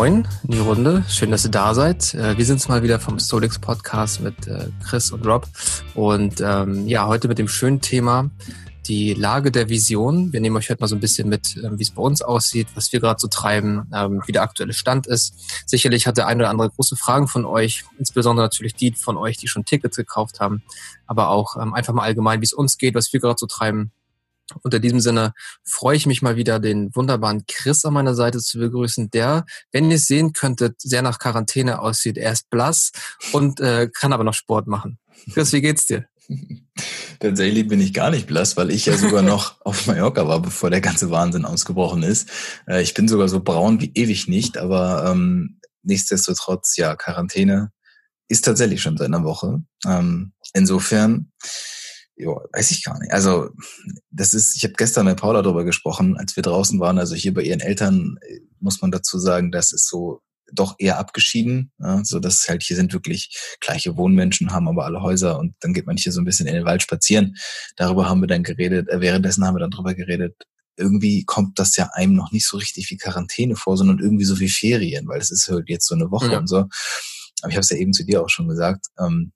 moin in die Runde. Schön, dass ihr da seid. Äh, wir sind mal wieder vom Stolix Podcast mit äh, Chris und Rob. Und ähm, ja, heute mit dem schönen Thema die Lage der Vision. Wir nehmen euch heute mal so ein bisschen mit, ähm, wie es bei uns aussieht, was wir gerade so treiben, ähm, wie der aktuelle Stand ist. Sicherlich hat der eine oder andere große Fragen von euch, insbesondere natürlich die von euch, die schon Tickets gekauft haben, aber auch ähm, einfach mal allgemein, wie es uns geht, was wir gerade so treiben. Und in diesem Sinne freue ich mich mal wieder, den wunderbaren Chris an meiner Seite zu begrüßen, der, wenn ihr es sehen könntet, sehr nach Quarantäne aussieht. Er ist blass und äh, kann aber noch Sport machen. Chris, wie geht's dir? Tatsächlich bin ich gar nicht blass, weil ich ja sogar noch auf Mallorca war, bevor der ganze Wahnsinn ausgebrochen ist. Äh, ich bin sogar so braun wie ewig nicht, aber ähm, nichtsdestotrotz, ja, Quarantäne ist tatsächlich schon seit einer Woche. Ähm, insofern ja, weiß ich gar nicht. Also das ist, ich habe gestern mit Paula darüber gesprochen, als wir draußen waren. Also hier bei ihren Eltern äh, muss man dazu sagen, das ist so doch eher abgeschieden, ja, so dass halt hier sind wirklich gleiche Wohnmenschen, haben aber alle Häuser und dann geht man hier so ein bisschen in den Wald spazieren. Darüber haben wir dann geredet. Äh, währenddessen haben wir dann drüber geredet. Irgendwie kommt das ja einem noch nicht so richtig wie Quarantäne vor, sondern irgendwie so wie Ferien, weil es ist halt jetzt so eine Woche ja. und so. Aber ich habe es ja eben zu dir auch schon gesagt. Ähm,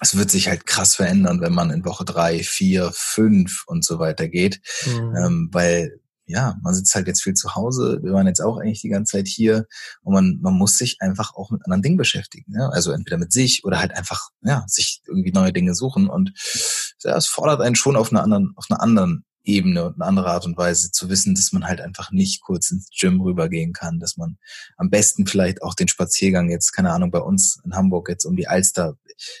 es wird sich halt krass verändern, wenn man in Woche drei, vier, fünf und so weiter geht, mhm. ähm, weil ja, man sitzt halt jetzt viel zu Hause. Wir waren jetzt auch eigentlich die ganze Zeit hier und man, man muss sich einfach auch mit anderen Dingen beschäftigen. Ja? Also entweder mit sich oder halt einfach, ja, sich irgendwie neue Dinge suchen und ja, es fordert einen schon auf einer anderen, auf einer anderen Ebene und eine andere Art und Weise zu wissen, dass man halt einfach nicht kurz ins Gym rübergehen kann, dass man am besten vielleicht auch den Spaziergang jetzt, keine Ahnung, bei uns in Hamburg jetzt um die Alster,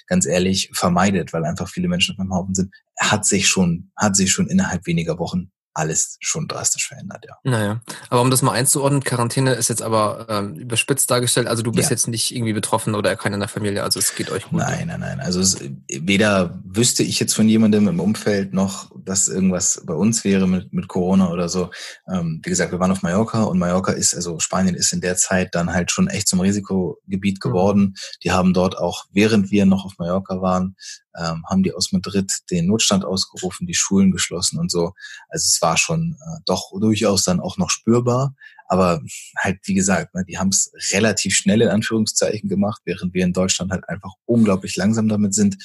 ganz ehrlich, vermeidet, weil einfach viele Menschen auf meinem Haufen sind, hat sich schon, hat sich schon innerhalb weniger Wochen alles schon drastisch verändert, ja. Naja, aber um das mal einzuordnen, Quarantäne ist jetzt aber ähm, überspitzt dargestellt. Also du bist ja. jetzt nicht irgendwie betroffen oder keiner in der Familie, also es geht euch gut. Nein, nein, nein. Also es, weder wüsste ich jetzt von jemandem im Umfeld noch, dass irgendwas bei uns wäre mit, mit Corona oder so. Ähm, wie gesagt, wir waren auf Mallorca und Mallorca ist, also Spanien ist in der Zeit dann halt schon echt zum Risikogebiet mhm. geworden. Mhm. Die haben dort auch, während wir noch auf Mallorca waren, ähm, haben die aus Madrid den Notstand ausgerufen, die Schulen geschlossen und so. Also es war schon äh, doch durchaus dann auch noch spürbar. Aber halt, wie gesagt, ne, die haben es relativ schnell in Anführungszeichen gemacht, während wir in Deutschland halt einfach unglaublich langsam damit sind,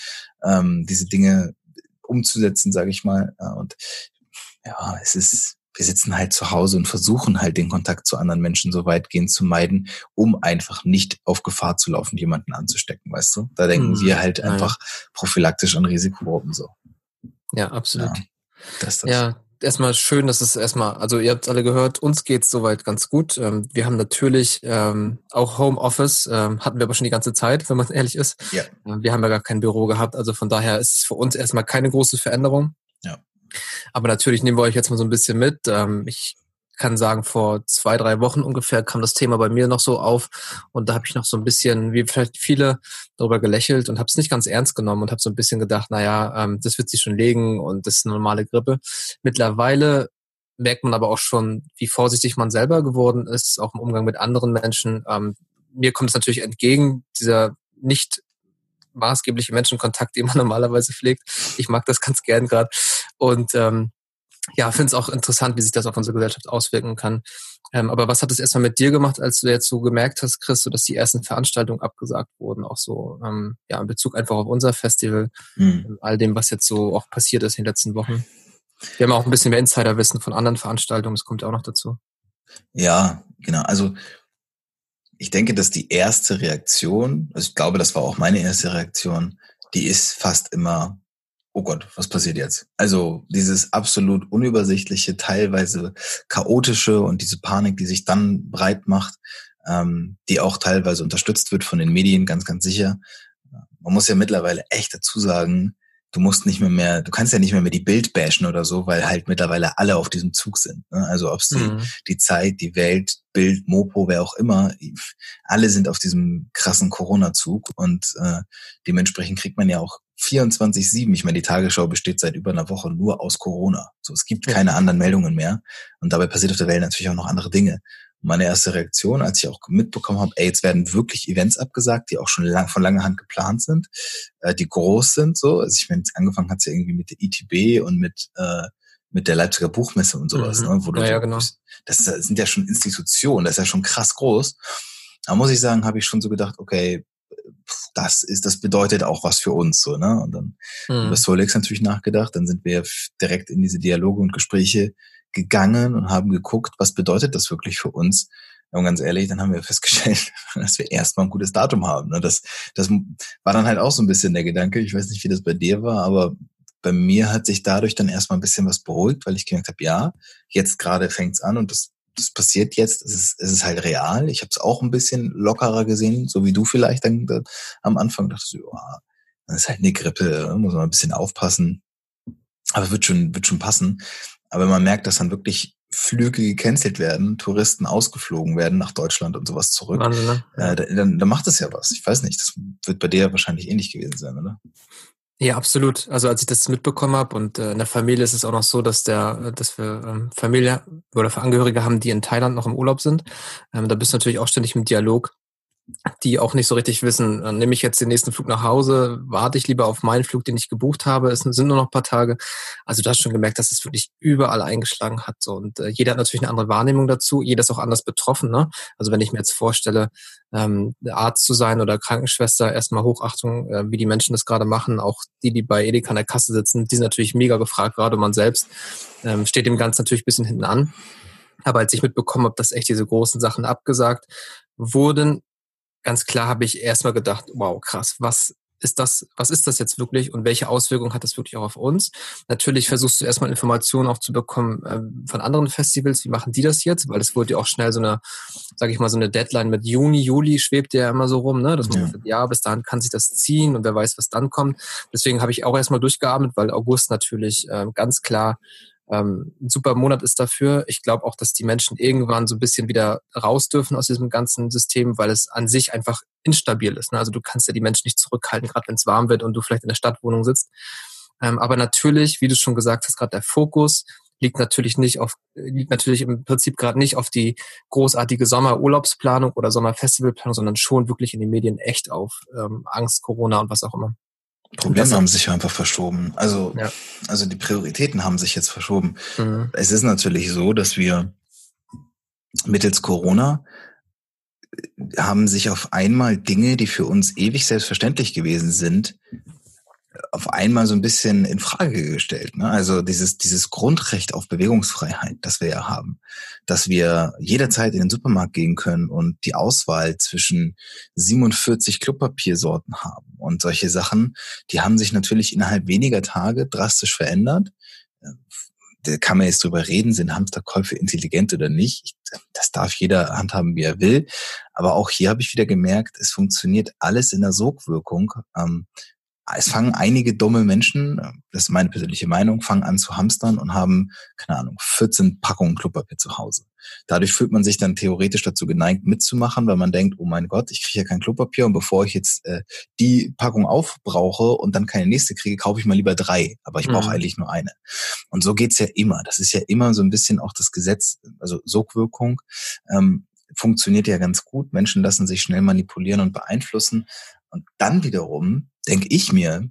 ähm, diese Dinge umzusetzen, sage ich mal. Und ja, es ist wir sitzen halt zu Hause und versuchen halt den Kontakt zu anderen Menschen so weitgehend zu meiden, um einfach nicht auf Gefahr zu laufen, jemanden anzustecken, weißt du? Da denken mhm. wir halt einfach prophylaktisch an Risikogruppen so. Ja, absolut. Ja, das, das. ja erstmal schön, dass es erstmal, also ihr habt alle gehört, uns geht's soweit ganz gut. Ähm, wir haben natürlich ähm, auch Homeoffice, ähm, hatten wir aber schon die ganze Zeit, wenn man ehrlich ist. Ja. Wir haben ja gar kein Büro gehabt, also von daher ist es für uns erstmal keine große Veränderung. Ja. Aber natürlich nehmen wir euch jetzt mal so ein bisschen mit. Ähm, ich kann sagen, vor zwei, drei Wochen ungefähr kam das Thema bei mir noch so auf und da habe ich noch so ein bisschen, wie vielleicht viele, darüber gelächelt und habe es nicht ganz ernst genommen und habe so ein bisschen gedacht, naja, ähm, das wird sich schon legen und das ist eine normale Grippe. Mittlerweile merkt man aber auch schon, wie vorsichtig man selber geworden ist, auch im Umgang mit anderen Menschen. Ähm, mir kommt es natürlich entgegen, dieser nicht maßgebliche Menschenkontakt, den man normalerweise pflegt. Ich mag das ganz gern gerade. Und ähm, ja, finde es auch interessant, wie sich das auf unsere Gesellschaft auswirken kann. Ähm, aber was hat es erstmal mit dir gemacht, als du jetzt so gemerkt hast, Chris, so dass die ersten Veranstaltungen abgesagt wurden, auch so ähm, ja in Bezug einfach auf unser Festival, mhm. all dem, was jetzt so auch passiert ist in den letzten Wochen. Wir haben auch ein bisschen mehr Insiderwissen von anderen Veranstaltungen, das kommt ja auch noch dazu. Ja, genau. Also ich denke, dass die erste Reaktion, also ich glaube, das war auch meine erste Reaktion, die ist fast immer oh Gott, was passiert jetzt? Also dieses absolut unübersichtliche, teilweise chaotische und diese Panik, die sich dann breit macht, ähm, die auch teilweise unterstützt wird von den Medien, ganz, ganz sicher. Man muss ja mittlerweile echt dazu sagen, du musst nicht mehr mehr, du kannst ja nicht mehr mehr die Bild bashen oder so, weil halt mittlerweile alle auf diesem Zug sind. Ne? Also ob es die, mhm. die Zeit, die Welt, Bild, Mopo, wer auch immer, alle sind auf diesem krassen Corona-Zug und äh, dementsprechend kriegt man ja auch 24-7. Ich meine, die Tagesschau besteht seit über einer Woche nur aus Corona. So, es gibt keine anderen Meldungen mehr. Und dabei passiert auf der Welt natürlich auch noch andere Dinge. Und meine erste Reaktion, als ich auch mitbekommen habe, ey, jetzt werden wirklich Events abgesagt, die auch schon lang, von langer Hand geplant sind, äh, die groß sind, so. Also ich meine, angefangen hat es ja irgendwie mit der ITB und mit, äh, mit der Leipziger Buchmesse und sowas, mhm. ne, wo du ja, ja, genau. das sind ja schon Institutionen, das ist ja schon krass groß. Da muss ich sagen, habe ich schon so gedacht, okay, das ist, das bedeutet auch was für uns, so, ne? Und dann mhm. über Solex natürlich nachgedacht, dann sind wir direkt in diese Dialoge und Gespräche gegangen und haben geguckt, was bedeutet das wirklich für uns? Und ganz ehrlich, dann haben wir festgestellt, dass wir erstmal ein gutes Datum haben. Ne? Das, das war dann halt auch so ein bisschen der Gedanke. Ich weiß nicht, wie das bei dir war, aber bei mir hat sich dadurch dann erstmal ein bisschen was beruhigt, weil ich gemerkt habe, ja, jetzt gerade fängt's an und das, das passiert jetzt, es ist, es ist halt real. Ich habe es auch ein bisschen lockerer gesehen, so wie du vielleicht dann, dann am Anfang dachtest, ja, das ist halt eine Grippe, muss man ein bisschen aufpassen. Aber wird schon, wird schon passen. Aber wenn man merkt, dass dann wirklich Flüge gecancelt werden, Touristen ausgeflogen werden nach Deutschland und sowas zurück, Wahnsinn, ne? äh, dann, dann macht es ja was. Ich weiß nicht, das wird bei dir wahrscheinlich ähnlich gewesen sein, oder? Ja, absolut. Also als ich das mitbekommen habe und äh, in der Familie ist es auch noch so, dass der, dass wir ähm, Familie oder Angehörige haben, die in Thailand noch im Urlaub sind. Ähm, da bist du natürlich auch ständig im Dialog die auch nicht so richtig wissen, äh, nehme ich jetzt den nächsten Flug nach Hause, warte ich lieber auf meinen Flug, den ich gebucht habe, es sind nur noch ein paar Tage. Also du hast schon gemerkt, dass es wirklich überall eingeschlagen hat. So. Und äh, jeder hat natürlich eine andere Wahrnehmung dazu, jeder ist auch anders betroffen. Ne? Also wenn ich mir jetzt vorstelle, ähm, Arzt zu sein oder Krankenschwester, erstmal Hochachtung, äh, wie die Menschen das gerade machen, auch die, die bei Edeka an der Kasse sitzen, die sind natürlich mega gefragt, gerade man selbst ähm, steht dem Ganzen natürlich ein bisschen hinten an. Aber als ich mitbekommen habe, dass echt diese großen Sachen abgesagt wurden, ganz klar habe ich erstmal gedacht, wow, krass, was ist das, was ist das jetzt wirklich und welche Auswirkungen hat das wirklich auch auf uns? Natürlich versuchst du erstmal Informationen auch zu bekommen äh, von anderen Festivals, wie machen die das jetzt? Weil es wurde ja auch schnell so eine, sage ich mal, so eine Deadline mit Juni, Juli schwebt ja immer so rum, ne? Dass man ja. sagt, ja, bis dahin kann sich das ziehen und wer weiß, was dann kommt. Deswegen habe ich auch erstmal durchgearbeitet, weil August natürlich äh, ganz klar ähm, ein super Monat ist dafür. Ich glaube auch, dass die Menschen irgendwann so ein bisschen wieder raus dürfen aus diesem ganzen System, weil es an sich einfach instabil ist. Ne? Also du kannst ja die Menschen nicht zurückhalten, gerade wenn es warm wird und du vielleicht in der Stadtwohnung sitzt. Ähm, aber natürlich, wie du schon gesagt hast, gerade der Fokus liegt natürlich nicht auf, liegt natürlich im Prinzip gerade nicht auf die großartige Sommerurlaubsplanung oder Sommerfestivalplanung, sondern schon wirklich in den Medien echt auf ähm, Angst, Corona und was auch immer. Probleme haben sich einfach verschoben. Also, ja. also die Prioritäten haben sich jetzt verschoben. Mhm. Es ist natürlich so, dass wir mittels Corona äh, haben sich auf einmal Dinge, die für uns ewig selbstverständlich gewesen sind, auf einmal so ein bisschen in Frage gestellt. Ne? Also dieses, dieses Grundrecht auf Bewegungsfreiheit, das wir ja haben, dass wir jederzeit in den Supermarkt gehen können und die Auswahl zwischen 47 Klopapiersorten haben und solche Sachen, die haben sich natürlich innerhalb weniger Tage drastisch verändert. Da kann man jetzt drüber reden, sind Hamsterkäufe intelligent oder nicht. Das darf jeder handhaben, wie er will. Aber auch hier habe ich wieder gemerkt, es funktioniert alles in der Sogwirkung. Ähm, es fangen einige dumme Menschen, das ist meine persönliche Meinung, fangen an zu hamstern und haben, keine Ahnung, 14 Packungen Klopapier zu Hause. Dadurch fühlt man sich dann theoretisch dazu geneigt, mitzumachen, weil man denkt, oh mein Gott, ich kriege ja kein Klopapier und bevor ich jetzt äh, die Packung aufbrauche und dann keine nächste kriege, kaufe ich mal lieber drei, aber ich brauche mhm. eigentlich nur eine. Und so geht's ja immer. Das ist ja immer so ein bisschen auch das Gesetz, also Sogwirkung. Ähm, funktioniert ja ganz gut. Menschen lassen sich schnell manipulieren und beeinflussen. Und dann wiederum denke ich mir,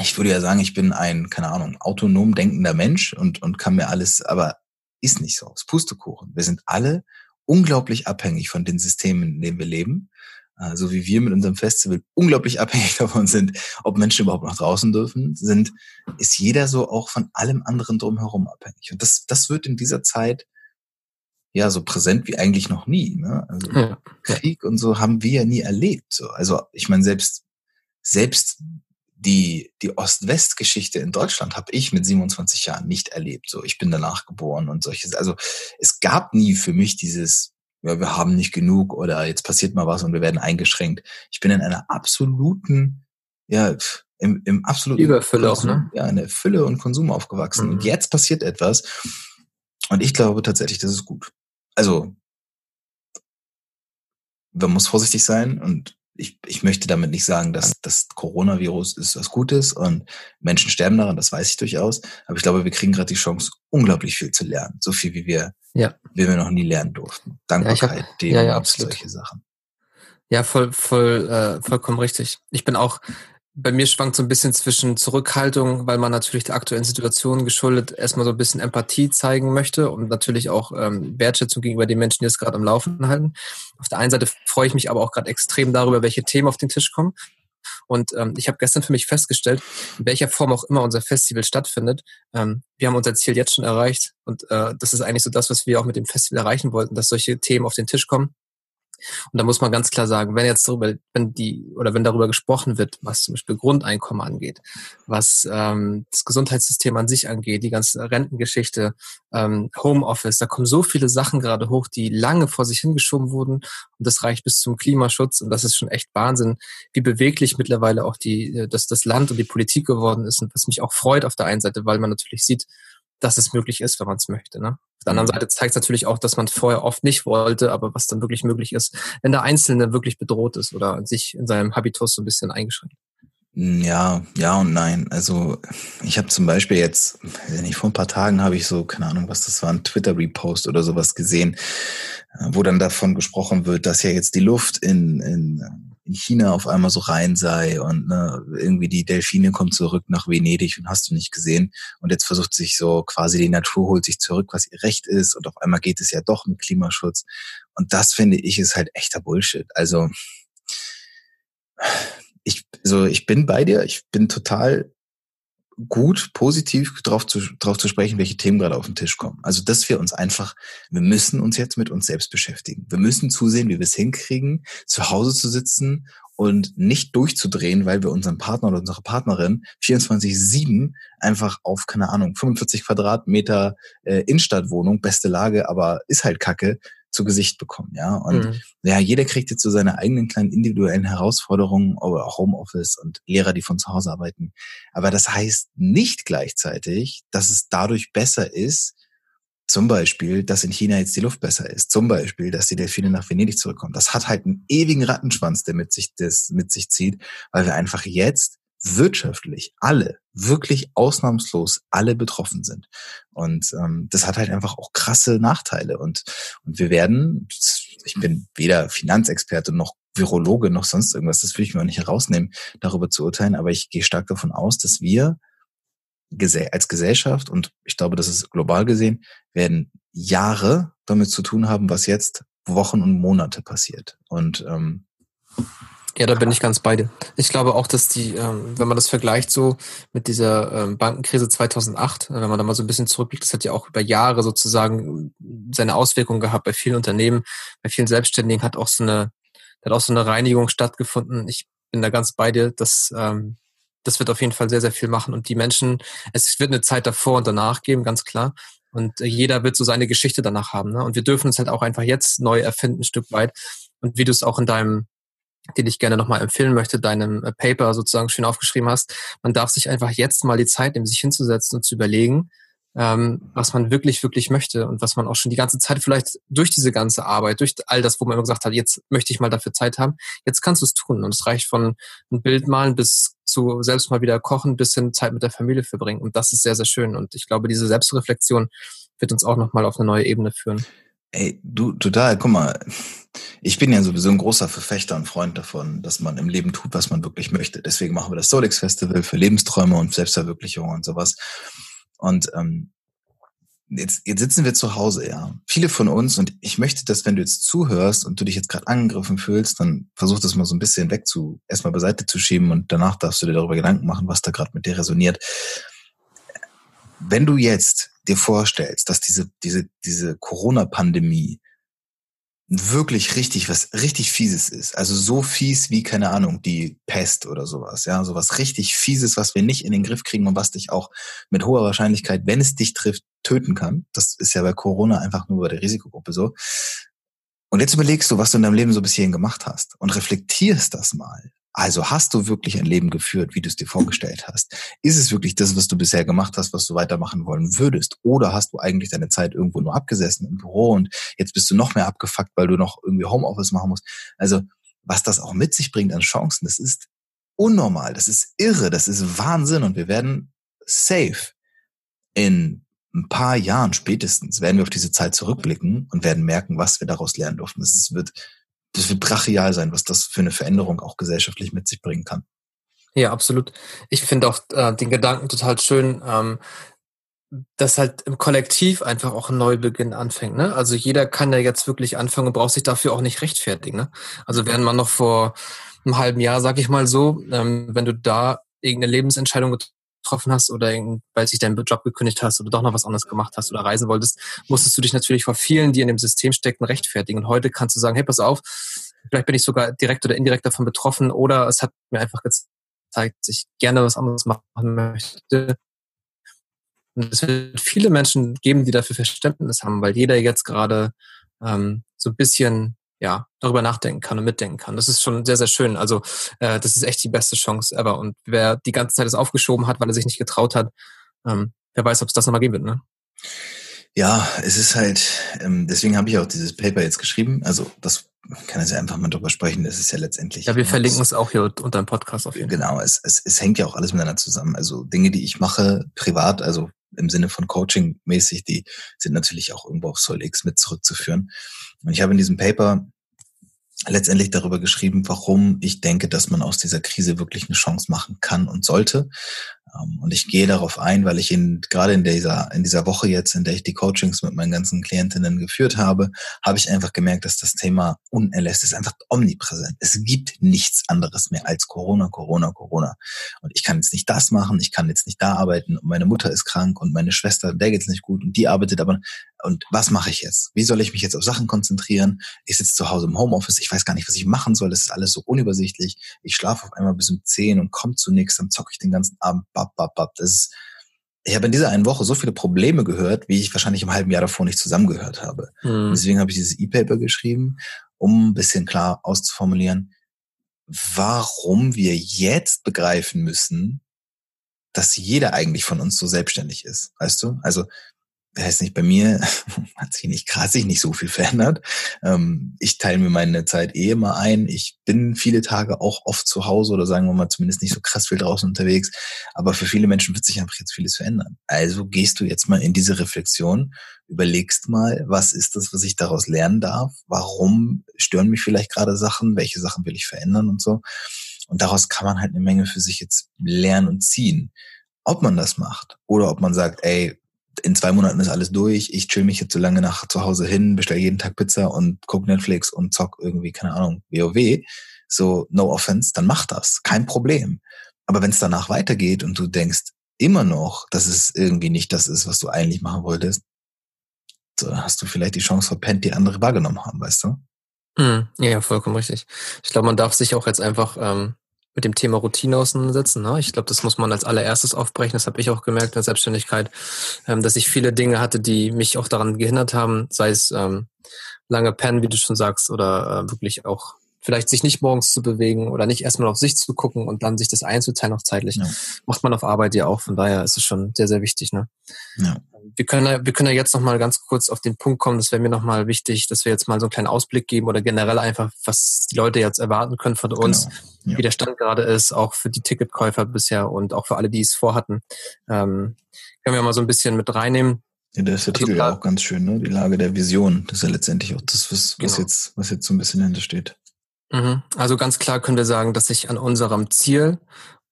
ich würde ja sagen, ich bin ein, keine Ahnung, autonom denkender Mensch und, und kann mir alles, aber ist nicht so. Es Pustekuchen. Wir sind alle unglaublich abhängig von den Systemen, in denen wir leben. Äh, so wie wir mit unserem Festival unglaublich abhängig davon sind, ob Menschen überhaupt noch draußen dürfen, sind, ist jeder so auch von allem anderen drumherum abhängig. Und das, das wird in dieser Zeit ja so präsent wie eigentlich noch nie. Ne? Also ja. Krieg und so haben wir ja nie erlebt. So. Also ich meine, selbst, selbst die, die Ost-West-Geschichte in Deutschland habe ich mit 27 Jahren nicht erlebt. So, ich bin danach geboren und solches. Also es gab nie für mich dieses, ja, wir haben nicht genug oder jetzt passiert mal was und wir werden eingeschränkt. Ich bin in einer absoluten, ja, im, im absoluten Überfülle Konsum, auch, ne? Ja, in der Fülle und Konsum aufgewachsen. Mhm. Und jetzt passiert etwas. Und ich glaube tatsächlich, das ist gut also man muss vorsichtig sein und ich, ich möchte damit nicht sagen, dass das Coronavirus ist was Gutes und Menschen sterben daran, das weiß ich durchaus. Aber ich glaube, wir kriegen gerade die Chance, unglaublich viel zu lernen. So viel, wie wir, ja. wie wir noch nie lernen durften. Dankbarkeit, ja, hab, ja, ja, absolut. solche Sachen. Ja, voll, voll, äh, vollkommen richtig. Ich bin auch bei mir schwankt so ein bisschen zwischen Zurückhaltung, weil man natürlich der aktuellen Situation geschuldet erstmal so ein bisschen Empathie zeigen möchte und natürlich auch ähm, Wertschätzung gegenüber den Menschen, die es gerade am Laufen halten. Auf der einen Seite freue ich mich aber auch gerade extrem darüber, welche Themen auf den Tisch kommen. Und ähm, ich habe gestern für mich festgestellt, in welcher Form auch immer unser Festival stattfindet, ähm, wir haben unser Ziel jetzt schon erreicht. Und äh, das ist eigentlich so das, was wir auch mit dem Festival erreichen wollten, dass solche Themen auf den Tisch kommen und da muss man ganz klar sagen, wenn jetzt darüber, wenn die oder wenn darüber gesprochen wird, was zum Beispiel Grundeinkommen angeht, was ähm, das Gesundheitssystem an sich angeht, die ganze Rentengeschichte, ähm, Homeoffice, da kommen so viele Sachen gerade hoch, die lange vor sich hingeschoben wurden. Und das reicht bis zum Klimaschutz. Und das ist schon echt Wahnsinn, wie beweglich mittlerweile auch die, äh, dass das Land und die Politik geworden ist. Und was mich auch freut auf der einen Seite, weil man natürlich sieht, dass es möglich ist, wenn man es möchte. Ne? Auf der anderen mhm. Seite zeigt es natürlich auch, dass man es vorher oft nicht wollte, aber was dann wirklich möglich ist, wenn der Einzelne wirklich bedroht ist oder sich in seinem Habitus so ein bisschen eingeschränkt. Ja, ja und nein. Also ich habe zum Beispiel jetzt, nicht vor ein paar Tagen habe ich so, keine Ahnung, was das war, ein Twitter-Repost oder sowas gesehen, äh, wo dann davon gesprochen wird, dass ja jetzt die Luft in, in in China auf einmal so rein sei und ne, irgendwie die Delfine kommt zurück nach Venedig und hast du nicht gesehen. Und jetzt versucht sich so quasi die Natur holt sich zurück, was ihr Recht ist. Und auf einmal geht es ja doch mit Klimaschutz. Und das finde ich ist halt echter Bullshit. Also ich, so, ich bin bei dir. Ich bin total gut, positiv drauf zu, drauf zu sprechen, welche Themen gerade auf den Tisch kommen. Also, dass wir uns einfach, wir müssen uns jetzt mit uns selbst beschäftigen. Wir müssen zusehen, wie wir es hinkriegen, zu Hause zu sitzen und nicht durchzudrehen, weil wir unseren Partner oder unsere Partnerin 24-7 einfach auf, keine Ahnung, 45 Quadratmeter äh, Innenstadtwohnung, beste Lage, aber ist halt kacke, zu Gesicht bekommen, ja. Und mhm. ja, jeder kriegt jetzt so seine eigenen kleinen individuellen Herausforderungen, oder auch Homeoffice und Lehrer, die von zu Hause arbeiten. Aber das heißt nicht gleichzeitig, dass es dadurch besser ist, zum Beispiel, dass in China jetzt die Luft besser ist. Zum Beispiel, dass die Delfine nach Venedig zurückkommen. Das hat halt einen ewigen Rattenschwanz, der mit sich, das mit sich zieht, weil wir einfach jetzt wirtschaftlich alle, wirklich ausnahmslos alle betroffen sind. Und ähm, das hat halt einfach auch krasse Nachteile. Und, und wir werden, ich bin weder Finanzexperte noch Virologe noch sonst irgendwas, das will ich mir auch nicht herausnehmen, darüber zu urteilen, aber ich gehe stark davon aus, dass wir als Gesellschaft, und ich glaube, das ist global gesehen, werden Jahre damit zu tun haben, was jetzt Wochen und Monate passiert. Und ähm, ja, da bin ich ganz bei dir. Ich glaube auch, dass die, ähm, wenn man das vergleicht so mit dieser ähm, Bankenkrise 2008, äh, wenn man da mal so ein bisschen zurückblickt, das hat ja auch über Jahre sozusagen seine Auswirkungen gehabt bei vielen Unternehmen, bei vielen Selbstständigen hat auch so eine, hat auch so eine Reinigung stattgefunden. Ich bin da ganz bei dir, dass ähm, das wird auf jeden Fall sehr, sehr viel machen und die Menschen, es wird eine Zeit davor und danach geben, ganz klar. Und äh, jeder wird so seine Geschichte danach haben. Ne? Und wir dürfen es halt auch einfach jetzt neu erfinden, ein Stück weit. Und wie du es auch in deinem den ich gerne nochmal empfehlen möchte, deinem äh, Paper sozusagen schön aufgeschrieben hast. Man darf sich einfach jetzt mal die Zeit nehmen, sich hinzusetzen und zu überlegen, ähm, was man wirklich, wirklich möchte und was man auch schon die ganze Zeit vielleicht durch diese ganze Arbeit, durch all das, wo man immer gesagt hat, jetzt möchte ich mal dafür Zeit haben, jetzt kannst du es tun. Und es reicht von ein Bild malen bis zu selbst mal wieder kochen, bis hin Zeit mit der Familie verbringen. Und das ist sehr, sehr schön. Und ich glaube, diese Selbstreflexion wird uns auch nochmal auf eine neue Ebene führen. Ey, du, total, guck mal, ich bin ja sowieso ein großer Verfechter und Freund davon, dass man im Leben tut, was man wirklich möchte. Deswegen machen wir das Solix Festival für Lebensträume und Selbstverwirklichung und sowas. Und ähm, jetzt, jetzt sitzen wir zu Hause, ja. Viele von uns, und ich möchte, dass wenn du jetzt zuhörst und du dich jetzt gerade angegriffen fühlst, dann versuch das mal so ein bisschen weg zu, erstmal beiseite zu schieben und danach darfst du dir darüber Gedanken machen, was da gerade mit dir resoniert. Wenn du jetzt dir vorstellst, dass diese, diese, diese Corona-Pandemie wirklich richtig, was richtig fieses ist. Also so fies wie, keine Ahnung, die Pest oder sowas. Ja, sowas richtig fieses, was wir nicht in den Griff kriegen und was dich auch mit hoher Wahrscheinlichkeit, wenn es dich trifft, töten kann. Das ist ja bei Corona einfach nur bei der Risikogruppe so. Und jetzt überlegst du, was du in deinem Leben so bis hierhin gemacht hast und reflektierst das mal. Also hast du wirklich ein Leben geführt, wie du es dir vorgestellt hast? Ist es wirklich das, was du bisher gemacht hast, was du weitermachen wollen würdest? Oder hast du eigentlich deine Zeit irgendwo nur abgesessen im Büro und jetzt bist du noch mehr abgefuckt, weil du noch irgendwie Homeoffice machen musst? Also was das auch mit sich bringt an Chancen, das ist unnormal, das ist irre, das ist Wahnsinn und wir werden safe in ein paar Jahren spätestens werden wir auf diese Zeit zurückblicken und werden merken, was wir daraus lernen durften. Es wird das wird brachial sein, was das für eine Veränderung auch gesellschaftlich mit sich bringen kann. Ja, absolut. Ich finde auch äh, den Gedanken total schön, ähm, dass halt im Kollektiv einfach auch ein Neubeginn anfängt. Ne? Also jeder kann ja jetzt wirklich anfangen und braucht sich dafür auch nicht rechtfertigen. Ne? Also während man noch vor einem halben Jahr, sag ich mal so, ähm, wenn du da irgendeine Lebensentscheidung getroffen hast oder weil sich dein Job gekündigt hast oder doch noch was anderes gemacht hast oder reisen wolltest, musstest du dich natürlich vor vielen, die in dem System stecken, rechtfertigen. Und heute kannst du sagen, hey, pass auf, vielleicht bin ich sogar direkt oder indirekt davon betroffen oder es hat mir einfach gezeigt, dass ich gerne was anderes machen möchte. Und es wird viele Menschen geben, die dafür Verständnis haben, weil jeder jetzt gerade ähm, so ein bisschen ja, darüber nachdenken kann und mitdenken kann. Das ist schon sehr, sehr schön. Also äh, das ist echt die beste Chance ever. Und wer die ganze Zeit das aufgeschoben hat, weil er sich nicht getraut hat, ähm, wer weiß, ob es das nochmal geben wird, ne? Ja, es ist halt, ähm, deswegen habe ich auch dieses Paper jetzt geschrieben. Also das kann ich ja einfach mal drüber sprechen. Das ist ja letztendlich. Ja, wir verlinken es auch hier unter dem Podcast auf jeden Fall. Genau, es, es, es hängt ja auch alles miteinander zusammen. Also Dinge, die ich mache, privat, also im Sinne von Coaching mäßig, die sind natürlich auch irgendwo auf SolX mit zurückzuführen. Und ich habe in diesem Paper letztendlich darüber geschrieben, warum ich denke, dass man aus dieser Krise wirklich eine Chance machen kann und sollte. Ähm, und ich gehe darauf ein, weil ich in, gerade in dieser, in dieser Woche jetzt, in der ich die Coachings mit meinen ganzen Klientinnen geführt habe, habe ich einfach gemerkt, dass das Thema unerlässt ist einfach omnipräsent. Es gibt nichts anderes mehr als Corona, Corona, Corona. Und ich kann jetzt nicht das machen, ich kann jetzt nicht da arbeiten und meine Mutter ist krank und meine Schwester, der geht's nicht gut und die arbeitet aber. Und was mache ich jetzt? Wie soll ich mich jetzt auf Sachen konzentrieren? Ich sitze zu Hause im Homeoffice, ich weiß gar nicht, was ich machen soll. Das ist alles so unübersichtlich. Ich schlafe auf einmal bis um zehn und komme zu nichts, dann zocke ich den ganzen Abend bap, bap, bap. Das ist, ich habe in dieser einen Woche so viele Probleme gehört, wie ich wahrscheinlich im halben Jahr davor nicht zusammengehört habe. Mhm. Deswegen habe ich dieses E-Paper geschrieben, um ein bisschen klar auszuformulieren, warum wir jetzt begreifen müssen, dass jeder eigentlich von uns so selbstständig ist. Weißt du? Also heißt nicht, bei mir hat sich nicht krass sich nicht so viel verändert. Ähm, ich teile mir meine Zeit eh immer ein. Ich bin viele Tage auch oft zu Hause oder sagen wir mal zumindest nicht so krass viel draußen unterwegs. Aber für viele Menschen wird sich einfach jetzt vieles verändern. Also gehst du jetzt mal in diese Reflexion, überlegst mal, was ist das, was ich daraus lernen darf? Warum stören mich vielleicht gerade Sachen? Welche Sachen will ich verändern und so? Und daraus kann man halt eine Menge für sich jetzt lernen und ziehen. Ob man das macht oder ob man sagt, ey, in zwei Monaten ist alles durch, ich chill mich jetzt so lange nach zu Hause hin, bestelle jeden Tag Pizza und guck Netflix und zock irgendwie, keine Ahnung, WoW, so no offense, dann mach das, kein Problem. Aber wenn es danach weitergeht und du denkst immer noch, dass es irgendwie nicht das ist, was du eigentlich machen wolltest, so hast du vielleicht die Chance verpennt, die andere wahrgenommen haben, weißt du? Mm, ja, vollkommen richtig. Ich glaube, man darf sich auch jetzt einfach ähm, mit dem Thema Routine auseinandersetzen. Ne? Ich glaube, das muss man als allererstes aufbrechen. Das habe ich auch gemerkt in der Selbstständigkeit, ähm, dass ich viele Dinge hatte, die mich auch daran gehindert haben, sei es ähm, lange pennen, wie du schon sagst, oder äh, wirklich auch vielleicht sich nicht morgens zu bewegen oder nicht erstmal auf sich zu gucken und dann sich das einzuteilen auch zeitlich. Ja. Macht man auf Arbeit ja auch. Von daher ist es schon sehr, sehr wichtig. Ne? Ja wir können, ja, wir können ja jetzt noch mal ganz kurz auf den Punkt kommen. Das wäre mir noch mal wichtig, dass wir jetzt mal so einen kleinen Ausblick geben oder generell einfach, was die Leute jetzt erwarten können von uns, genau. ja. wie der Stand gerade ist, auch für die Ticketkäufer bisher und auch für alle, die es vorhatten. Ähm, können wir mal so ein bisschen mit reinnehmen. Ja, da ist der also Titel ja auch ganz schön, ne? Die Lage der Vision. Das ist ja letztendlich auch das, was, was genau. jetzt, was jetzt so ein bisschen dahinter steht. Mhm. Also ganz klar können wir sagen, dass sich an unserem Ziel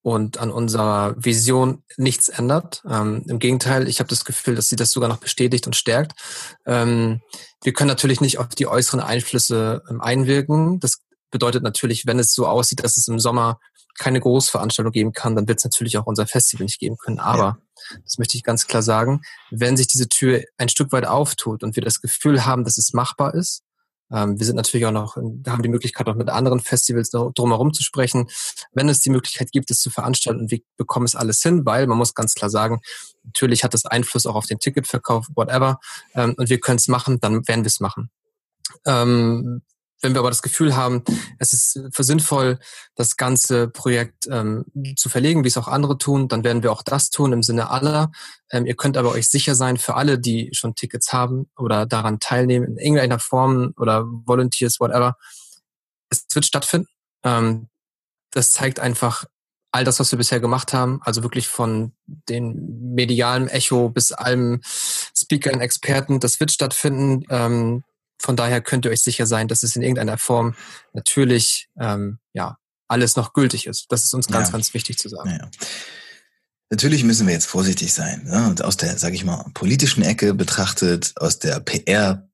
und an unserer Vision nichts ändert. Ähm, Im Gegenteil, ich habe das Gefühl, dass sie das sogar noch bestätigt und stärkt. Ähm, wir können natürlich nicht auf die äußeren Einflüsse ähm, einwirken. Das bedeutet natürlich, wenn es so aussieht, dass es im Sommer keine Großveranstaltung geben kann, dann wird es natürlich auch unser Festival nicht geben können. Aber, ja. das möchte ich ganz klar sagen, wenn sich diese Tür ein Stück weit auftut und wir das Gefühl haben, dass es machbar ist, ähm, wir sind natürlich auch noch, haben die Möglichkeit auch mit anderen Festivals drumherum zu sprechen, wenn es die Möglichkeit gibt, es zu veranstalten und wir bekommen es alles hin, weil man muss ganz klar sagen, natürlich hat das Einfluss auch auf den Ticketverkauf, whatever, ähm, und wir können es machen, dann werden wir es machen. Ähm, wenn wir aber das Gefühl haben, es ist für sinnvoll, das ganze Projekt ähm, zu verlegen, wie es auch andere tun, dann werden wir auch das tun im Sinne aller. Ähm, ihr könnt aber euch sicher sein, für alle, die schon Tickets haben oder daran teilnehmen, in irgendeiner Form oder Volunteers, whatever, es wird stattfinden. Ähm, das zeigt einfach all das, was wir bisher gemacht haben, also wirklich von den medialen Echo bis allem Speakern, Experten, das wird stattfinden. Ähm, von daher könnt ihr euch sicher sein, dass es in irgendeiner Form natürlich ähm, ja alles noch gültig ist. Das ist uns ganz, ja. ganz wichtig zu sagen. Ja. Natürlich müssen wir jetzt vorsichtig sein. Ne? Und aus der, sage ich mal, politischen Ecke betrachtet, aus der PR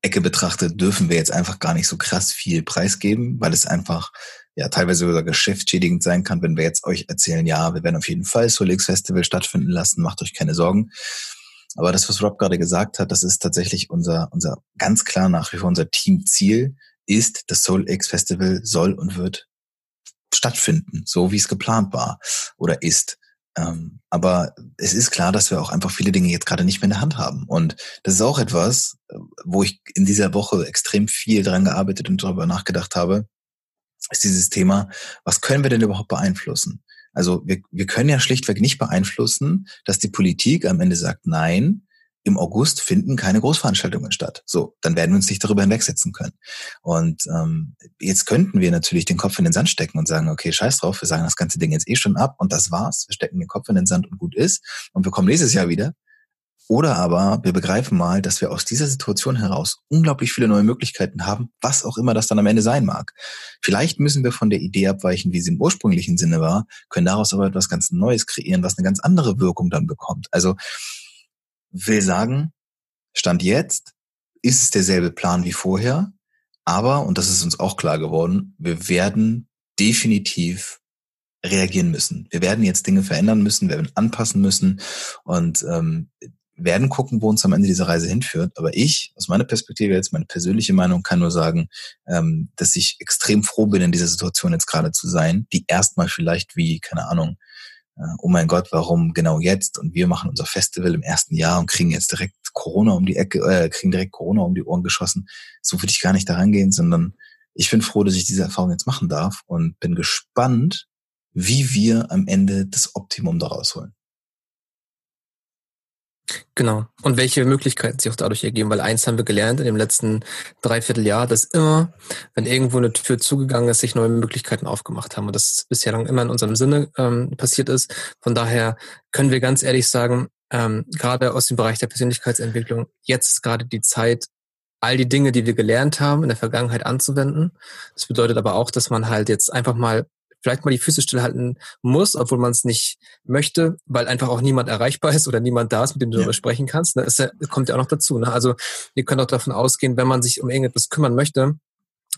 Ecke betrachtet, dürfen wir jetzt einfach gar nicht so krass viel preisgeben, weil es einfach ja teilweise sogar geschäftsschädigend sein kann, wenn wir jetzt euch erzählen, ja, wir werden auf jeden Fall Solix Festival stattfinden lassen, macht euch keine Sorgen. Aber das, was Rob gerade gesagt hat, das ist tatsächlich unser, unser ganz klar nach wie vor unser Teamziel, ist, das Soul X Festival soll und wird stattfinden, so wie es geplant war oder ist. Ähm, aber es ist klar, dass wir auch einfach viele Dinge jetzt gerade nicht mehr in der Hand haben. Und das ist auch etwas, wo ich in dieser Woche extrem viel dran gearbeitet und darüber nachgedacht habe, ist dieses Thema, was können wir denn überhaupt beeinflussen? Also wir, wir können ja schlichtweg nicht beeinflussen, dass die Politik am Ende sagt, nein, im August finden keine Großveranstaltungen statt. So, dann werden wir uns nicht darüber hinwegsetzen können. Und ähm, jetzt könnten wir natürlich den Kopf in den Sand stecken und sagen, okay, scheiß drauf, wir sagen das ganze Ding jetzt eh schon ab und das war's. Wir stecken den Kopf in den Sand und gut ist. Und wir kommen nächstes Jahr wieder. Oder aber wir begreifen mal, dass wir aus dieser Situation heraus unglaublich viele neue Möglichkeiten haben, was auch immer das dann am Ende sein mag. Vielleicht müssen wir von der Idee abweichen, wie sie im ursprünglichen Sinne war, können daraus aber etwas ganz Neues kreieren, was eine ganz andere Wirkung dann bekommt. Also will sagen, Stand jetzt ist es derselbe Plan wie vorher, aber, und das ist uns auch klar geworden, wir werden definitiv reagieren müssen. Wir werden jetzt Dinge verändern müssen, wir werden anpassen müssen und ähm, werden gucken, wo uns am Ende diese Reise hinführt. Aber ich, aus meiner Perspektive jetzt, meine persönliche Meinung, kann nur sagen, ähm, dass ich extrem froh bin, in dieser Situation jetzt gerade zu sein, die erstmal vielleicht wie, keine Ahnung, oh mein Gott, warum genau jetzt? Und wir machen unser Festival im ersten Jahr und kriegen jetzt direkt Corona um die Ecke, äh, kriegen direkt Corona um die Ohren geschossen. So würde ich gar nicht da rangehen, sondern ich bin froh, dass ich diese Erfahrung jetzt machen darf und bin gespannt, wie wir am Ende das Optimum daraus holen. Genau. Und welche Möglichkeiten sich auch dadurch ergeben, weil eins haben wir gelernt in dem letzten Dreivierteljahr, dass immer, wenn irgendwo eine Tür zugegangen ist, sich neue Möglichkeiten aufgemacht haben und das bisher lang immer in unserem Sinne ähm, passiert ist. Von daher können wir ganz ehrlich sagen, ähm, gerade aus dem Bereich der Persönlichkeitsentwicklung, jetzt gerade die Zeit, all die Dinge, die wir gelernt haben, in der Vergangenheit anzuwenden. Das bedeutet aber auch, dass man halt jetzt einfach mal vielleicht mal die Füße stillhalten muss, obwohl man es nicht möchte, weil einfach auch niemand erreichbar ist oder niemand da ist, mit dem du ja. darüber sprechen kannst. Das kommt ja auch noch dazu. Ne? Also ihr könnt auch davon ausgehen, wenn man sich um irgendetwas kümmern möchte,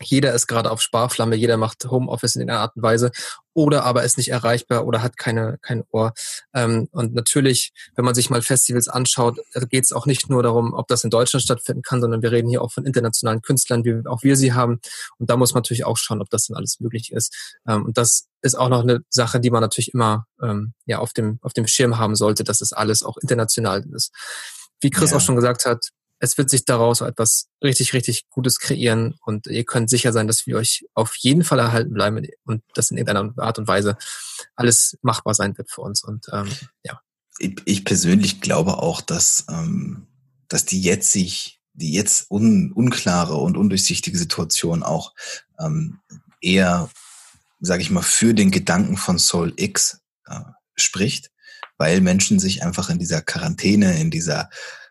jeder ist gerade auf Sparflamme, jeder macht Homeoffice in einer Art und Weise oder aber ist nicht erreichbar oder hat keine, kein Ohr. Ähm, und natürlich, wenn man sich mal Festivals anschaut, geht es auch nicht nur darum, ob das in Deutschland stattfinden kann, sondern wir reden hier auch von internationalen Künstlern, wie auch wir sie haben. Und da muss man natürlich auch schauen, ob das dann alles möglich ist. Ähm, und das ist auch noch eine Sache, die man natürlich immer ähm, ja auf dem, auf dem Schirm haben sollte, dass es das alles auch international ist. Wie Chris ja. auch schon gesagt hat, es wird sich daraus etwas richtig, richtig Gutes kreieren und ihr könnt sicher sein, dass wir euch auf jeden Fall erhalten bleiben und dass in irgendeiner Art und Weise alles machbar sein wird für uns. Und ähm, ja. Ich, ich persönlich glaube auch, dass, ähm, dass die jetzt sich, die jetzt un, unklare und undurchsichtige Situation auch ähm, eher, sage ich mal, für den Gedanken von Soul X äh, spricht, weil Menschen sich einfach in dieser Quarantäne, in dieser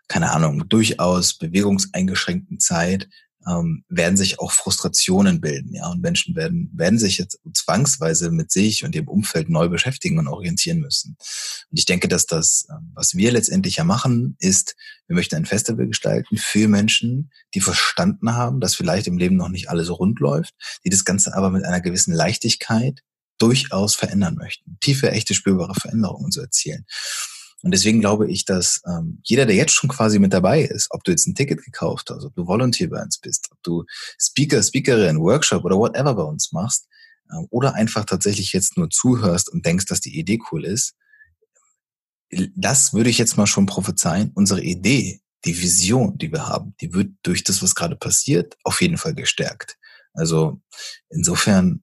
keine Ahnung, durchaus bewegungseingeschränkten Zeit ähm, werden sich auch Frustrationen bilden, ja, und Menschen werden werden sich jetzt zwangsweise mit sich und dem Umfeld neu beschäftigen und orientieren müssen. Und ich denke, dass das, ähm, was wir letztendlich ja machen, ist, wir möchten ein Festival gestalten für Menschen, die verstanden haben, dass vielleicht im Leben noch nicht alles rund läuft, die das Ganze aber mit einer gewissen Leichtigkeit durchaus verändern möchten, tiefe, echte, spürbare Veränderungen zu erzielen. Und deswegen glaube ich, dass ähm, jeder, der jetzt schon quasi mit dabei ist, ob du jetzt ein Ticket gekauft hast, ob du Volunteer bei uns bist, ob du Speaker, Speakerin, Workshop oder whatever bei uns machst, äh, oder einfach tatsächlich jetzt nur zuhörst und denkst, dass die Idee cool ist, das würde ich jetzt mal schon prophezeien. Unsere Idee, die Vision, die wir haben, die wird durch das, was gerade passiert, auf jeden Fall gestärkt. Also insofern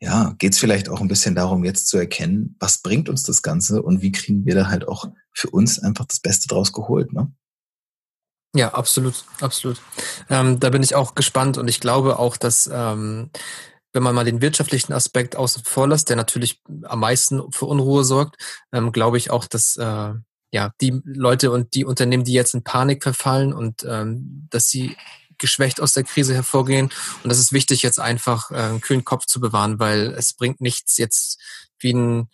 ja, geht es vielleicht auch ein bisschen darum, jetzt zu erkennen, was bringt uns das Ganze und wie kriegen wir da halt auch für uns einfach das Beste draus geholt, ne? Ja, absolut, absolut. Ähm, da bin ich auch gespannt und ich glaube auch, dass ähm, wenn man mal den wirtschaftlichen Aspekt außen vor lässt, der natürlich am meisten für Unruhe sorgt, ähm, glaube ich auch, dass äh, ja die Leute und die Unternehmen, die jetzt in Panik verfallen und ähm, dass sie geschwächt aus der Krise hervorgehen. Und das ist wichtig, jetzt einfach äh, einen kühlen Kopf zu bewahren, weil es bringt nichts jetzt wie ein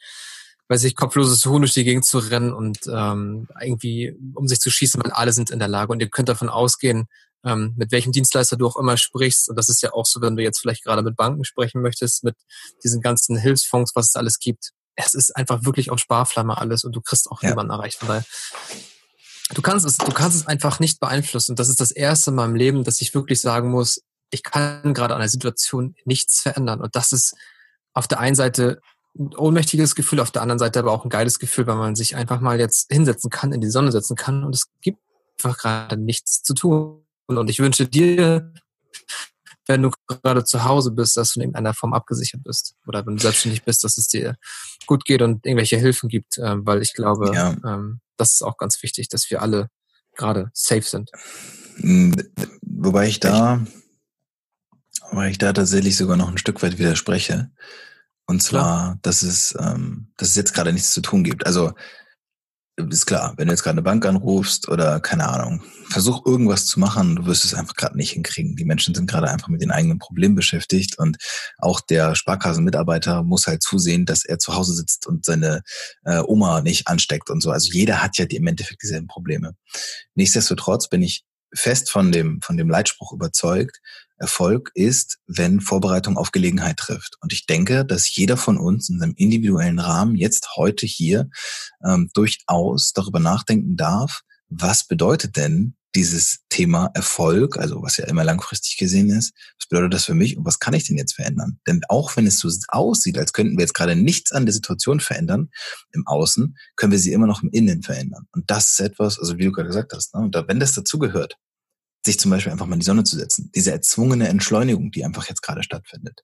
weiß ich, kopfloses Huhn durch die Gegend zu rennen und ähm, irgendwie um sich zu schießen, weil alle sind in der Lage. Und ihr könnt davon ausgehen, ähm, mit welchem Dienstleister du auch immer sprichst. Und das ist ja auch so, wenn du jetzt vielleicht gerade mit Banken sprechen möchtest, mit diesen ganzen Hilfsfonds, was es alles gibt. Es ist einfach wirklich auf Sparflamme alles und du kriegst auch ja. niemanden erreicht. Von daher, du kannst es, du kannst es einfach nicht beeinflussen. Das ist das erste in meinem Leben, dass ich wirklich sagen muss, ich kann gerade an der Situation nichts verändern. Und das ist auf der einen Seite ein ohnmächtiges Gefühl, auf der anderen Seite aber auch ein geiles Gefühl, weil man sich einfach mal jetzt hinsetzen kann, in die Sonne setzen kann und es gibt einfach gerade nichts zu tun. Und ich wünsche dir, wenn du gerade zu Hause bist, dass du in irgendeiner Form abgesichert bist oder wenn du selbstständig bist, dass es dir gut geht und irgendwelche Hilfen gibt, ähm, weil ich glaube, ja. ähm, das ist auch ganz wichtig, dass wir alle gerade safe sind. Hm, wobei ich da, wobei ich da tatsächlich sogar noch ein Stück weit widerspreche. Und zwar, klar. dass es, ähm, dass es jetzt gerade nichts zu tun gibt. Also ist klar, wenn du jetzt gerade eine Bank anrufst oder keine Ahnung, versuch irgendwas zu machen, du wirst es einfach gerade nicht hinkriegen. Die Menschen sind gerade einfach mit den eigenen Problemen beschäftigt und auch der Sparkassenmitarbeiter muss halt zusehen, dass er zu Hause sitzt und seine äh, Oma nicht ansteckt und so. Also jeder hat ja die, im Endeffekt dieselben Probleme. Nichtsdestotrotz bin ich fest von dem, von dem Leitspruch überzeugt, Erfolg ist, wenn Vorbereitung auf Gelegenheit trifft. Und ich denke, dass jeder von uns in seinem individuellen Rahmen jetzt heute hier ähm, durchaus darüber nachdenken darf, was bedeutet denn dieses Thema Erfolg, also was ja immer langfristig gesehen ist, was bedeutet das für mich und was kann ich denn jetzt verändern? Denn auch wenn es so aussieht, als könnten wir jetzt gerade nichts an der Situation verändern im Außen, können wir sie immer noch im Innen verändern. Und das ist etwas, also wie du gerade gesagt hast, ne, und da, wenn das dazugehört, sich zum Beispiel einfach mal in die Sonne zu setzen. Diese erzwungene Entschleunigung, die einfach jetzt gerade stattfindet.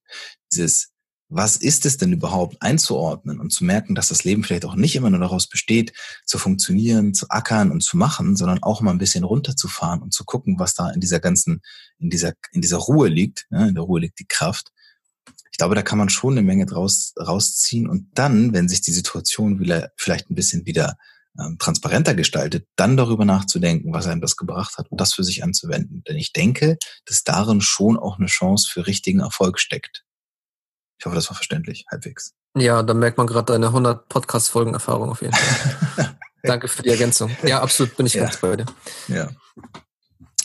Dieses, was ist es denn überhaupt einzuordnen und zu merken, dass das Leben vielleicht auch nicht immer nur daraus besteht, zu funktionieren, zu ackern und zu machen, sondern auch mal ein bisschen runterzufahren und zu gucken, was da in dieser ganzen, in dieser, in dieser Ruhe liegt. Ja, in der Ruhe liegt die Kraft. Ich glaube, da kann man schon eine Menge draus, rausziehen und dann, wenn sich die Situation wieder, vielleicht ein bisschen wieder ähm, transparenter gestaltet, dann darüber nachzudenken, was einem das gebracht hat und das für sich anzuwenden. Denn ich denke, dass darin schon auch eine Chance für richtigen Erfolg steckt. Ich hoffe, das war verständlich, halbwegs. Ja, da merkt man gerade deine 100 Podcast-Folgen-Erfahrung auf jeden Fall. Danke für die Ergänzung. Ja, absolut bin ich ja. ganz bei dir. Ja.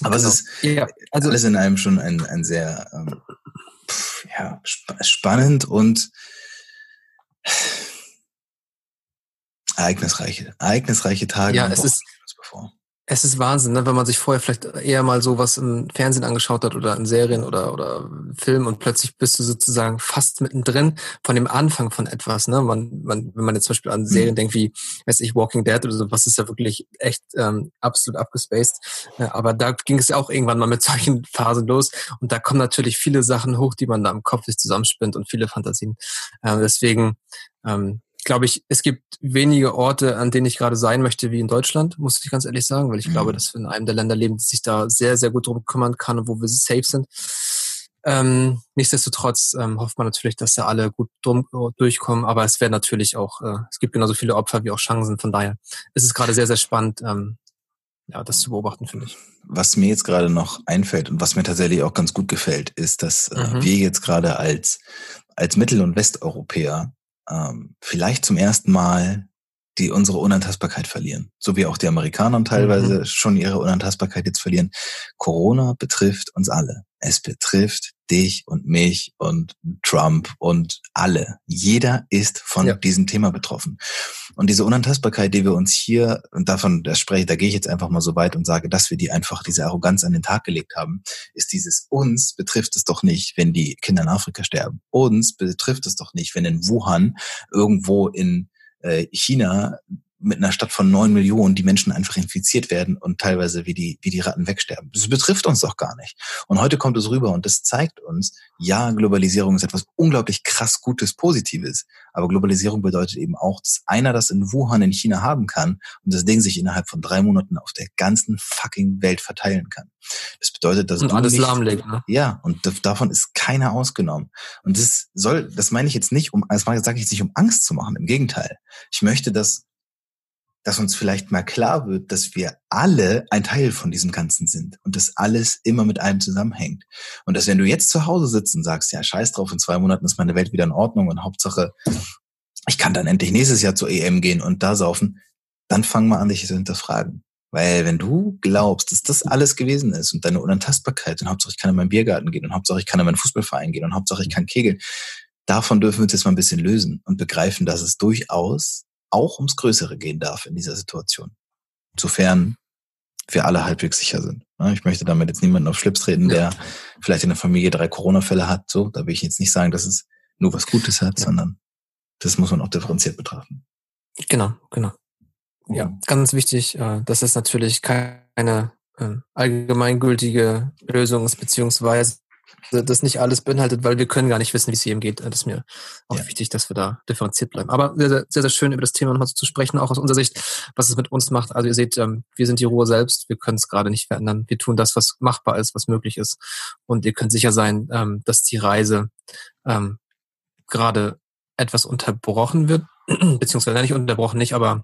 Aber genau. es ist ja, also, alles in einem schon ein, ein sehr ähm, pff, ja, sp spannend und ereignisreiche, ereignisreiche Tage. Ja, es ist, bevor. Es ist Wahnsinn, ne? wenn man sich vorher vielleicht eher mal so was im Fernsehen angeschaut hat oder in Serien oder, oder Film und plötzlich bist du sozusagen fast mittendrin von dem Anfang von etwas. Ne? Man, man, wenn man jetzt zum Beispiel an Serien mhm. denkt wie, weiß ich, Walking Dead oder so, was ist ja wirklich echt ähm, absolut abgespaced. Ja, aber da ging es ja auch irgendwann mal mit solchen Phasen los und da kommen natürlich viele Sachen hoch, die man da im Kopf sich zusammenspinnt und viele Fantasien. Äh, deswegen ähm, glaube ich, es gibt wenige Orte, an denen ich gerade sein möchte, wie in Deutschland, muss ich ganz ehrlich sagen, weil ich mhm. glaube, dass wir in einem der Länder leben, die sich da sehr, sehr gut drum kümmern kann und wo wir safe sind. Ähm, nichtsdestotrotz ähm, hofft man natürlich, dass da alle gut drum, äh, durchkommen, aber es werden natürlich auch, äh, es gibt genauso viele Opfer wie auch Chancen, von daher ist es gerade sehr, sehr spannend, ähm, ja, das zu beobachten, finde ich. Was mir jetzt gerade noch einfällt und was mir tatsächlich auch ganz gut gefällt, ist, dass äh, mhm. wir jetzt gerade als, als Mittel- und Westeuropäer ähm, vielleicht zum ersten Mal die unsere Unantastbarkeit verlieren. So wie auch die Amerikaner teilweise mhm. schon ihre Unantastbarkeit jetzt verlieren. Corona betrifft uns alle. Es betrifft dich und mich und Trump und alle. Jeder ist von ja. diesem Thema betroffen. Und diese Unantastbarkeit, die wir uns hier, und davon das spreche, da gehe ich jetzt einfach mal so weit und sage, dass wir die einfach, diese Arroganz an den Tag gelegt haben, ist dieses uns betrifft es doch nicht, wenn die Kinder in Afrika sterben. Uns betrifft es doch nicht, wenn in Wuhan irgendwo in äh, China mit einer Stadt von neun Millionen die Menschen einfach infiziert werden und teilweise wie die, wie die Ratten wegsterben. Das betrifft uns doch gar nicht. Und heute kommt es rüber und das zeigt uns, ja, Globalisierung ist etwas unglaublich krass Gutes, Positives. Aber Globalisierung bedeutet eben auch, dass einer das in Wuhan in China haben kann und das Ding sich innerhalb von drei Monaten auf der ganzen fucking Welt verteilen kann. Das bedeutet, dass und alles nicht, lahmlegt, ne? Ja, und davon ist keiner ausgenommen. Und das soll, das meine ich jetzt nicht, um, das sage ich jetzt nicht, um Angst zu machen. Im Gegenteil. Ich möchte, dass dass uns vielleicht mal klar wird, dass wir alle ein Teil von diesem Ganzen sind und dass alles immer mit allem zusammenhängt. Und dass wenn du jetzt zu Hause sitzt und sagst, ja, scheiß drauf, in zwei Monaten ist meine Welt wieder in Ordnung und Hauptsache, ich kann dann endlich nächstes Jahr zur EM gehen und da saufen, dann fang mal an, dich zu hinterfragen. Weil wenn du glaubst, dass das alles gewesen ist und deine Unantastbarkeit und Hauptsache ich kann in meinen Biergarten gehen und Hauptsache ich kann in meinen Fußballverein gehen und Hauptsache ich kann kegeln, davon dürfen wir uns jetzt mal ein bisschen lösen und begreifen, dass es durchaus auch ums Größere gehen darf in dieser Situation. Sofern wir alle halbwegs sicher sind. Ne, ich möchte damit jetzt niemanden auf Schlips treten, der vielleicht in der Familie drei Corona-Fälle hat. So, da will ich jetzt nicht sagen, dass es nur was Gutes hat, ja. sondern das muss man auch differenziert betrachten. Genau, genau. Ja, ganz wichtig, äh, dass es natürlich keine ähm, allgemeingültige Lösung ist, beziehungsweise das nicht alles beinhaltet, weil wir können gar nicht wissen, wie es jedem geht. Das ist mir auch ja. wichtig, dass wir da differenziert bleiben. Aber sehr, sehr, sehr schön über das Thema nochmal zu sprechen, auch aus unserer Sicht, was es mit uns macht. Also ihr seht, ähm, wir sind die Ruhe selbst, wir können es gerade nicht verändern. Wir tun das, was machbar ist, was möglich ist. Und ihr könnt sicher sein, ähm, dass die Reise ähm, gerade etwas unterbrochen wird, beziehungsweise nicht unterbrochen, nicht, aber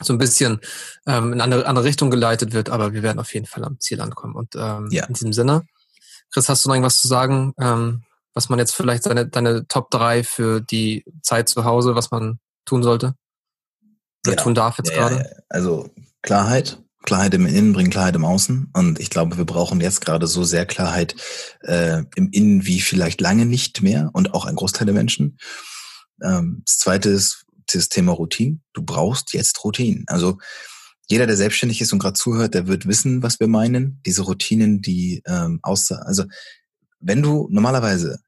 so ein bisschen ähm, in eine andere Richtung geleitet wird, aber wir werden auf jeden Fall am Ziel ankommen. Und ähm, ja. in diesem Sinne, Chris, hast du noch irgendwas zu sagen, ähm, was man jetzt vielleicht seine, deine Top 3 für die Zeit zu Hause, was man tun sollte? Oder ja. tun darf jetzt ja, gerade? Also Klarheit, Klarheit im Innen bringt Klarheit im Außen. Und ich glaube, wir brauchen jetzt gerade so sehr Klarheit äh, im Innen wie vielleicht lange nicht mehr und auch ein Großteil der Menschen. Ähm, das zweite ist das Thema Routine. Du brauchst jetzt Routinen. Also jeder, der selbstständig ist und gerade zuhört, der wird wissen, was wir meinen. Diese Routinen, die ähm, außer, also wenn du normalerweise,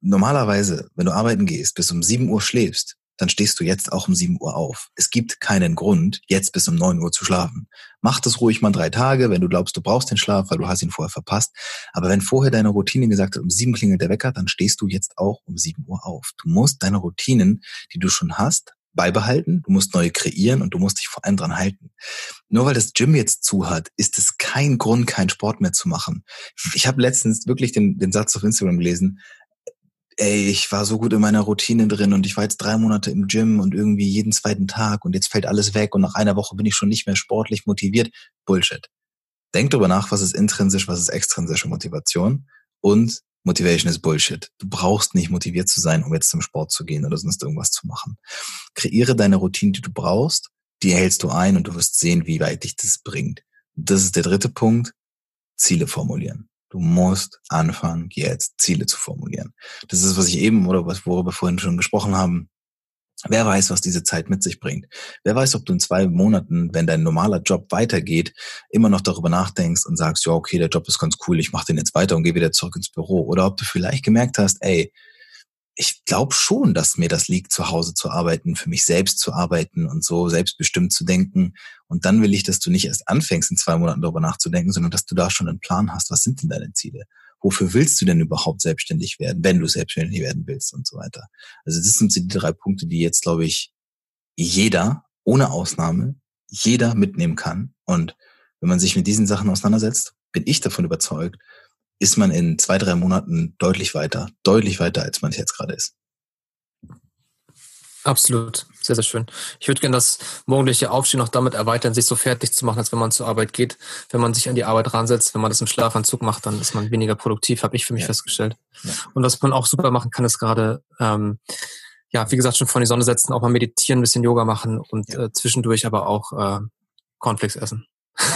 normalerweise, wenn du arbeiten gehst, bis um 7 Uhr schläfst, dann stehst du jetzt auch um 7 Uhr auf. Es gibt keinen Grund, jetzt bis um 9 Uhr zu schlafen. Mach das ruhig mal drei Tage, wenn du glaubst, du brauchst den Schlaf, weil du hast ihn vorher verpasst. Aber wenn vorher deine Routine gesagt hat, um 7 klingelt der Wecker, dann stehst du jetzt auch um 7 Uhr auf. Du musst deine Routinen, die du schon hast, beibehalten, du musst neue kreieren und du musst dich vor allem dran halten. Nur weil das Gym jetzt zu hat, ist es kein Grund, keinen Sport mehr zu machen. Ich habe letztens wirklich den, den Satz auf Instagram gelesen, ey, ich war so gut in meiner Routine drin und ich war jetzt drei Monate im Gym und irgendwie jeden zweiten Tag und jetzt fällt alles weg und nach einer Woche bin ich schon nicht mehr sportlich motiviert. Bullshit. Denk darüber nach, was ist intrinsisch, was ist extrinsische Motivation und Motivation ist Bullshit. Du brauchst nicht motiviert zu sein, um jetzt zum Sport zu gehen oder sonst irgendwas zu machen. Kreiere deine Routine, die du brauchst, die erhältst du ein und du wirst sehen, wie weit dich das bringt. Das ist der dritte Punkt. Ziele formulieren. Du musst anfangen, jetzt Ziele zu formulieren. Das ist, was ich eben oder was, worüber wir vorhin schon gesprochen haben, Wer weiß, was diese Zeit mit sich bringt. Wer weiß, ob du in zwei Monaten, wenn dein normaler Job weitergeht, immer noch darüber nachdenkst und sagst, ja, okay, der Job ist ganz cool, ich mache den jetzt weiter und gehe wieder zurück ins Büro. Oder ob du vielleicht gemerkt hast, ey, ich glaube schon, dass mir das liegt, zu Hause zu arbeiten, für mich selbst zu arbeiten und so selbstbestimmt zu denken. Und dann will ich, dass du nicht erst anfängst, in zwei Monaten darüber nachzudenken, sondern dass du da schon einen Plan hast. Was sind denn deine Ziele? Wofür willst du denn überhaupt selbstständig werden, wenn du selbstständig werden willst und so weiter. Also das sind die drei Punkte, die jetzt, glaube ich, jeder, ohne Ausnahme, jeder mitnehmen kann. Und wenn man sich mit diesen Sachen auseinandersetzt, bin ich davon überzeugt, ist man in zwei, drei Monaten deutlich weiter, deutlich weiter, als man es jetzt gerade ist. Absolut, sehr, sehr schön. Ich würde gerne das morgendliche Aufstehen noch damit erweitern, sich so fertig zu machen, als wenn man zur Arbeit geht. Wenn man sich an die Arbeit ransetzt, wenn man das im Schlafanzug macht, dann ist man weniger produktiv, habe ich für mich ja. festgestellt. Ja. Und was man auch super machen kann, ist gerade, ähm, ja, wie gesagt, schon vor die Sonne setzen, auch mal meditieren, ein bisschen Yoga machen und ja. äh, zwischendurch aber auch äh, Cornflakes essen.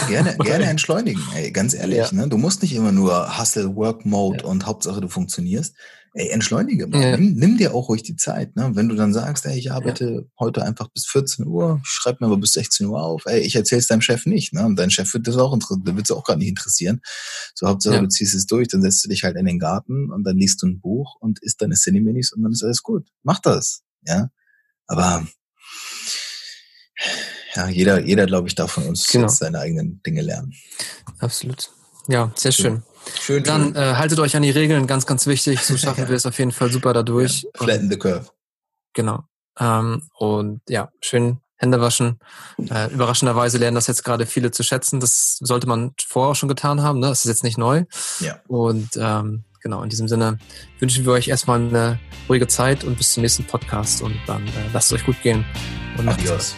Gerne, gerne entschleunigen, ey, ganz ehrlich. Ne? Du musst nicht immer nur Hustle, Work Mode und Hauptsache du funktionierst. Ey, entschleunige mal. Ja. Nimm, nimm, dir auch ruhig die Zeit. Ne? Wenn du dann sagst, ey, ich arbeite heute einfach bis 14 Uhr, schreib mir aber bis 16 Uhr auf, ey, ich erzähl's deinem Chef nicht. Ne? Und dein Chef wird das auch interessieren, wird es auch gar nicht interessieren. So Hauptsache du ziehst es durch, dann setzt du dich halt in den Garten und dann liest du ein Buch und isst deine Cineminis und dann ist alles gut. Mach das. Ja. Aber ja, jeder, jeder, glaube ich, darf von uns genau. seine eigenen Dinge lernen. Absolut. Ja, sehr schön. Schön. Dann äh, haltet euch an die Regeln, ganz, ganz wichtig. So schaffen ja. wir es auf jeden Fall super dadurch. Ja. Flatten the curve. Genau. Ähm, und ja, schön Hände waschen. Äh, überraschenderweise lernen das jetzt gerade viele zu schätzen. Das sollte man vorher schon getan haben. Ne? Das ist jetzt nicht neu. Ja. Und ähm, genau, in diesem Sinne wünschen wir euch erstmal eine ruhige Zeit und bis zum nächsten Podcast. Und dann äh, lasst es euch gut gehen. Und Adios.